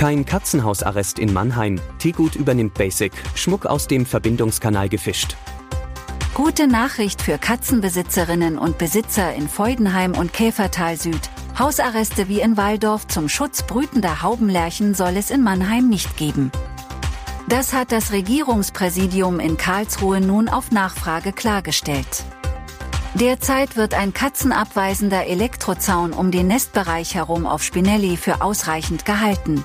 Kein Katzenhausarrest in Mannheim. Tegut übernimmt Basic. Schmuck aus dem Verbindungskanal gefischt. Gute Nachricht für Katzenbesitzerinnen und Besitzer in Feudenheim und Käfertal Süd. Hausarreste wie in Waldorf zum Schutz brütender Haubenlärchen soll es in Mannheim nicht geben. Das hat das Regierungspräsidium in Karlsruhe nun auf Nachfrage klargestellt. Derzeit wird ein katzenabweisender Elektrozaun um den Nestbereich herum auf Spinelli für ausreichend gehalten.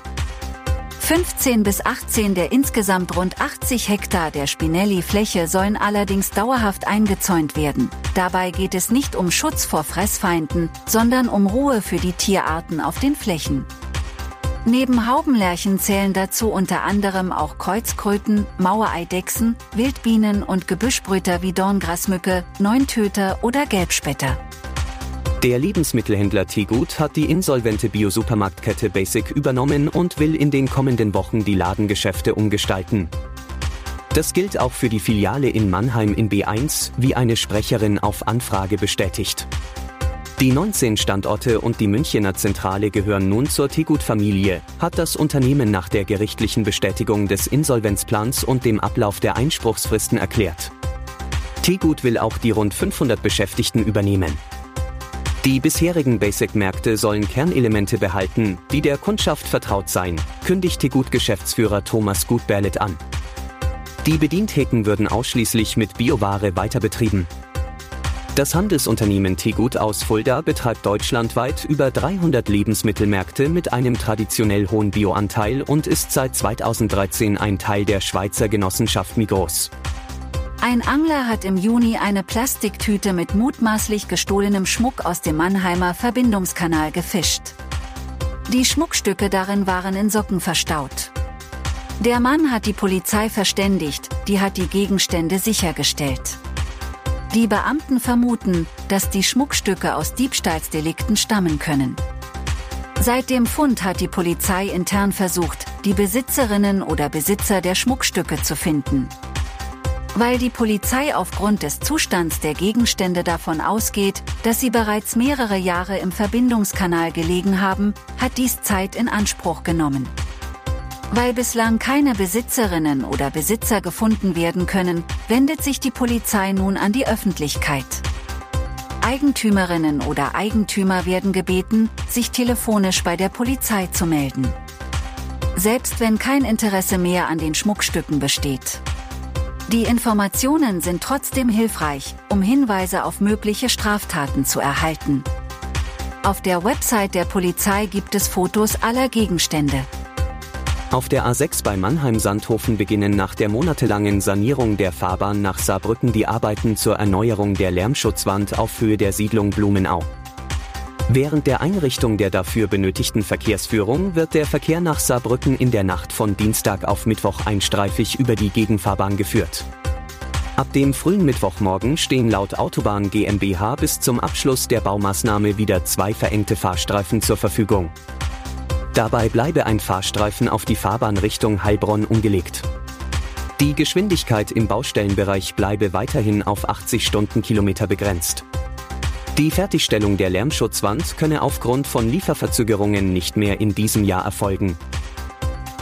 15 bis 18 der insgesamt rund 80 Hektar der Spinelli-Fläche sollen allerdings dauerhaft eingezäunt werden. Dabei geht es nicht um Schutz vor Fressfeinden, sondern um Ruhe für die Tierarten auf den Flächen. Neben Haubenlärchen zählen dazu unter anderem auch Kreuzkröten, Mauereidechsen, Wildbienen und Gebüschbrüter wie Dorngrasmücke, Neuntöter oder Gelbspätter. Der Lebensmittelhändler Tegut hat die insolvente Biosupermarktkette Basic übernommen und will in den kommenden Wochen die Ladengeschäfte umgestalten. Das gilt auch für die Filiale in Mannheim in B1, wie eine Sprecherin auf Anfrage bestätigt. Die 19 Standorte und die Münchener Zentrale gehören nun zur Tegut-Familie, hat das Unternehmen nach der gerichtlichen Bestätigung des Insolvenzplans und dem Ablauf der Einspruchsfristen erklärt. Tegut will auch die rund 500 Beschäftigten übernehmen. Die bisherigen Basic-Märkte sollen Kernelemente behalten, die der Kundschaft vertraut seien, kündigt Tegut-Geschäftsführer Thomas Gutberlet an. Die Bedientheken würden ausschließlich mit Bioware weiterbetrieben. Das Handelsunternehmen Tegut aus Fulda betreibt deutschlandweit über 300 Lebensmittelmärkte mit einem traditionell hohen Bioanteil und ist seit 2013 ein Teil der Schweizer Genossenschaft Migros. Ein Angler hat im Juni eine Plastiktüte mit mutmaßlich gestohlenem Schmuck aus dem Mannheimer Verbindungskanal gefischt. Die Schmuckstücke darin waren in Socken verstaut. Der Mann hat die Polizei verständigt, die hat die Gegenstände sichergestellt. Die Beamten vermuten, dass die Schmuckstücke aus Diebstahlsdelikten stammen können. Seit dem Fund hat die Polizei intern versucht, die Besitzerinnen oder Besitzer der Schmuckstücke zu finden. Weil die Polizei aufgrund des Zustands der Gegenstände davon ausgeht, dass sie bereits mehrere Jahre im Verbindungskanal gelegen haben, hat dies Zeit in Anspruch genommen. Weil bislang keine Besitzerinnen oder Besitzer gefunden werden können, wendet sich die Polizei nun an die Öffentlichkeit. Eigentümerinnen oder Eigentümer werden gebeten, sich telefonisch bei der Polizei zu melden. Selbst wenn kein Interesse mehr an den Schmuckstücken besteht. Die Informationen sind trotzdem hilfreich, um Hinweise auf mögliche Straftaten zu erhalten. Auf der Website der Polizei gibt es Fotos aller Gegenstände. Auf der A6 bei Mannheim-Sandhofen beginnen nach der monatelangen Sanierung der Fahrbahn nach Saarbrücken die Arbeiten zur Erneuerung der Lärmschutzwand auf Höhe der Siedlung Blumenau. Während der Einrichtung der dafür benötigten Verkehrsführung wird der Verkehr nach Saarbrücken in der Nacht von Dienstag auf Mittwoch einstreifig über die Gegenfahrbahn geführt. Ab dem frühen Mittwochmorgen stehen laut Autobahn GmbH bis zum Abschluss der Baumaßnahme wieder zwei verengte Fahrstreifen zur Verfügung. Dabei bleibe ein Fahrstreifen auf die Fahrbahn Richtung Heilbronn umgelegt. Die Geschwindigkeit im Baustellenbereich bleibe weiterhin auf 80 Stundenkilometer begrenzt. Die Fertigstellung der Lärmschutzwand könne aufgrund von Lieferverzögerungen nicht mehr in diesem Jahr erfolgen.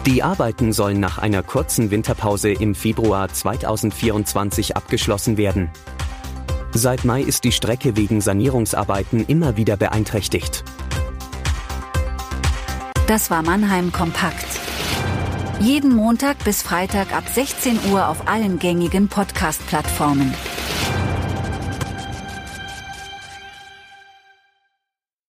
Die Arbeiten sollen nach einer kurzen Winterpause im Februar 2024 abgeschlossen werden. Seit Mai ist die Strecke wegen Sanierungsarbeiten immer wieder beeinträchtigt. Das war Mannheim Kompakt. Jeden Montag bis Freitag ab 16 Uhr auf allen gängigen Podcast-Plattformen.